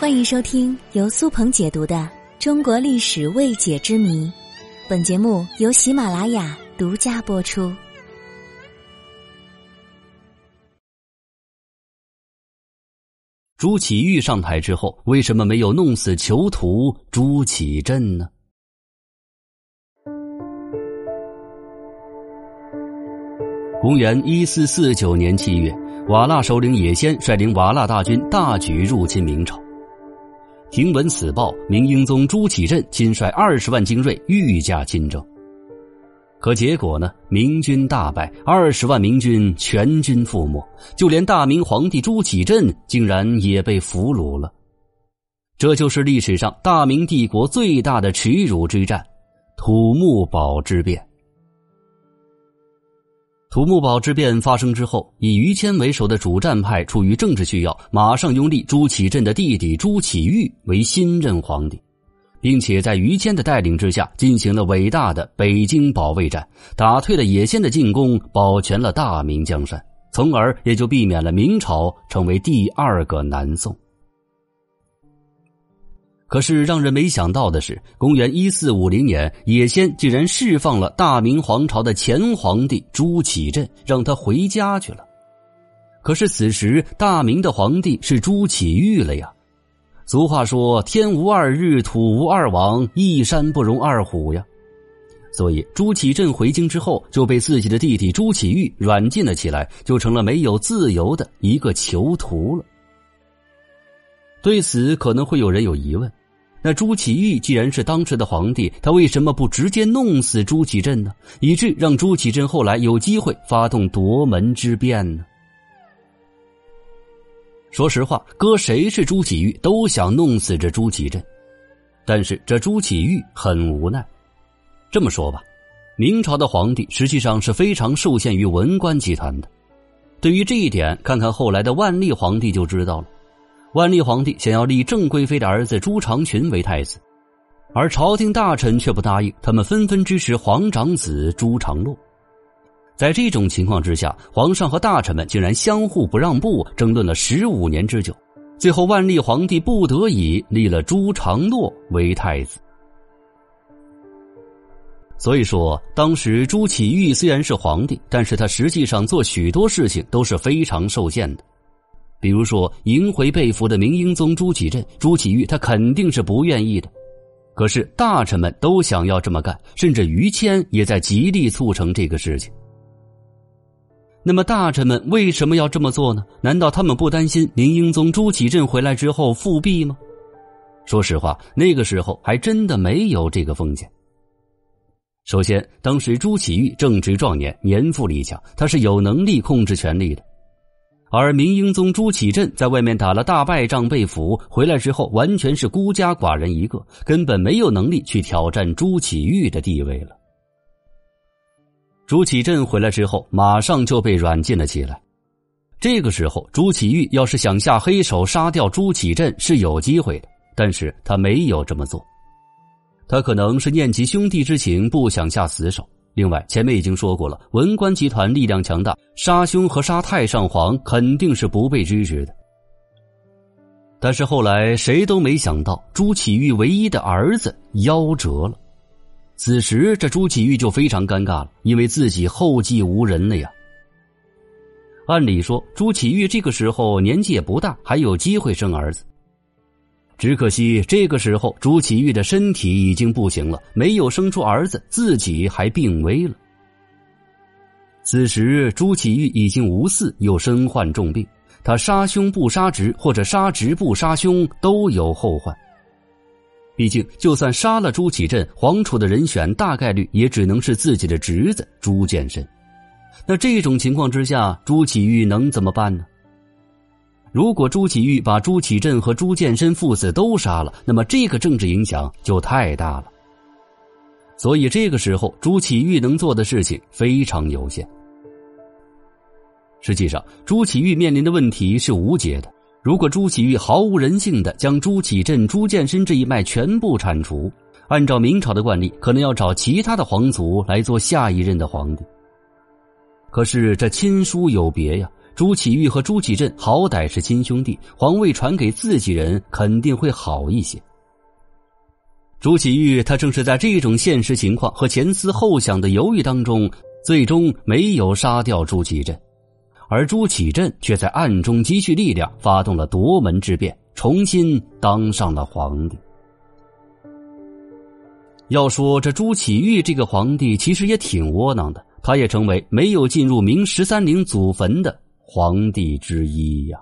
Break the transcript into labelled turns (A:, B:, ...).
A: 欢迎收听由苏鹏解读的《中国历史未解之谜》，本节目由喜马拉雅独家播出。
B: 朱祁钰上台之后，为什么没有弄死囚徒朱祁镇呢？公元一四四九年七月，瓦剌首领也先率领瓦剌大军大举入侵明朝。听闻此报，明英宗朱祁镇亲率二十万精锐御驾亲征。可结果呢？明军大败，二十万明军全军覆没，就连大明皇帝朱祁镇竟然也被俘虏了。这就是历史上大明帝国最大的耻辱之战——土木堡之变。土木堡之变发生之后，以于谦为首的主战派出于政治需要，马上拥立朱祁镇的弟弟朱祁钰为新任皇帝，并且在于谦的带领之下进行了伟大的北京保卫战，打退了野先的进攻，保全了大明江山，从而也就避免了明朝成为第二个南宋。可是让人没想到的是，公元一四五零年，也先竟然释放了大明皇朝的前皇帝朱祁镇，让他回家去了。可是此时大明的皇帝是朱祁钰了呀。俗话说：“天无二日，土无二王，一山不容二虎呀。”所以朱祁镇回京之后，就被自己的弟弟朱祁钰软禁了起来，就成了没有自由的一个囚徒了。对此，可能会有人有疑问。那朱祁钰既然是当时的皇帝，他为什么不直接弄死朱祁镇呢？以致让朱祁镇后来有机会发动夺门之变呢？说实话，搁谁是朱祁钰，都想弄死这朱祁镇。但是这朱祁钰很无奈。这么说吧，明朝的皇帝实际上是非常受限于文官集团的。对于这一点，看看后来的万历皇帝就知道了。万历皇帝想要立郑贵妃的儿子朱长群为太子，而朝廷大臣却不答应，他们纷纷支持皇长子朱常洛。在这种情况之下，皇上和大臣们竟然相互不让步，争论了十五年之久。最后，万历皇帝不得已立了朱常洛为太子。所以说，当时朱祁钰虽然是皇帝，但是他实际上做许多事情都是非常受限的。比如说，迎回被俘的明英宗朱祁镇，朱祁钰他肯定是不愿意的。可是大臣们都想要这么干，甚至于谦也在极力促成这个事情。那么大臣们为什么要这么做呢？难道他们不担心明英宗朱祁镇回来之后复辟吗？说实话，那个时候还真的没有这个风险。首先，当时朱祁钰正值壮年，年富力强，他是有能力控制权力的。而明英宗朱祁镇在外面打了大败仗被俘，回来之后完全是孤家寡人一个，根本没有能力去挑战朱祁钰的地位了。朱祁镇回来之后，马上就被软禁了起来。这个时候，朱祁钰要是想下黑手杀掉朱祁镇是有机会的，但是他没有这么做，他可能是念及兄弟之情，不想下死手。另外，前面已经说过了，文官集团力量强大，杀兄和杀太上皇肯定是不被支持的。但是后来谁都没想到，朱祁钰唯一的儿子夭折了。此时这朱祁钰就非常尴尬了，因为自己后继无人了呀。按理说，朱祁钰这个时候年纪也不大，还有机会生儿子。只可惜，这个时候朱祁钰的身体已经不行了，没有生出儿子，自己还病危了。此时，朱祁钰已经无嗣，又身患重病，他杀兄不杀侄，或者杀侄不杀兄，都有后患。毕竟，就算杀了朱祁镇，皇储的人选大概率也只能是自己的侄子朱见深。那这种情况之下，朱祁钰能怎么办呢？如果朱祁钰把朱祁镇和朱见深父子都杀了，那么这个政治影响就太大了。所以这个时候，朱祁钰能做的事情非常有限。实际上，朱祁钰面临的问题是无解的。如果朱祁钰毫无人性的将朱祁镇、朱见深这一脉全部铲除，按照明朝的惯例，可能要找其他的皇族来做下一任的皇帝。可是这亲疏有别呀。朱祁钰和朱祁镇好歹是亲兄弟，皇位传给自己人肯定会好一些。朱祁钰他正是在这种现实情况和前思后想的犹豫当中，最终没有杀掉朱祁镇，而朱祁镇却在暗中积蓄力量，发动了夺门之变，重新当上了皇帝。要说这朱祁钰这个皇帝其实也挺窝囊的，他也成为没有进入明十三陵祖坟的皇帝之一呀。